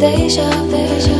face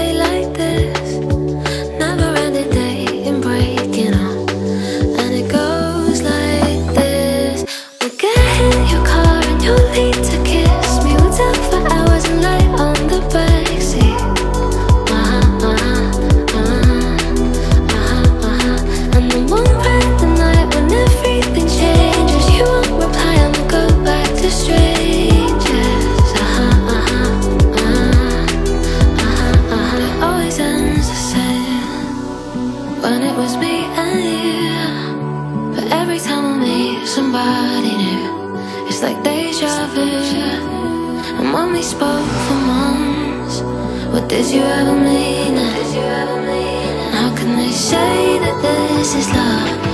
was me and you. But every time I meet somebody new, it's like deja vu. And when we spoke for months, what did you ever mean? How can they say that this is love?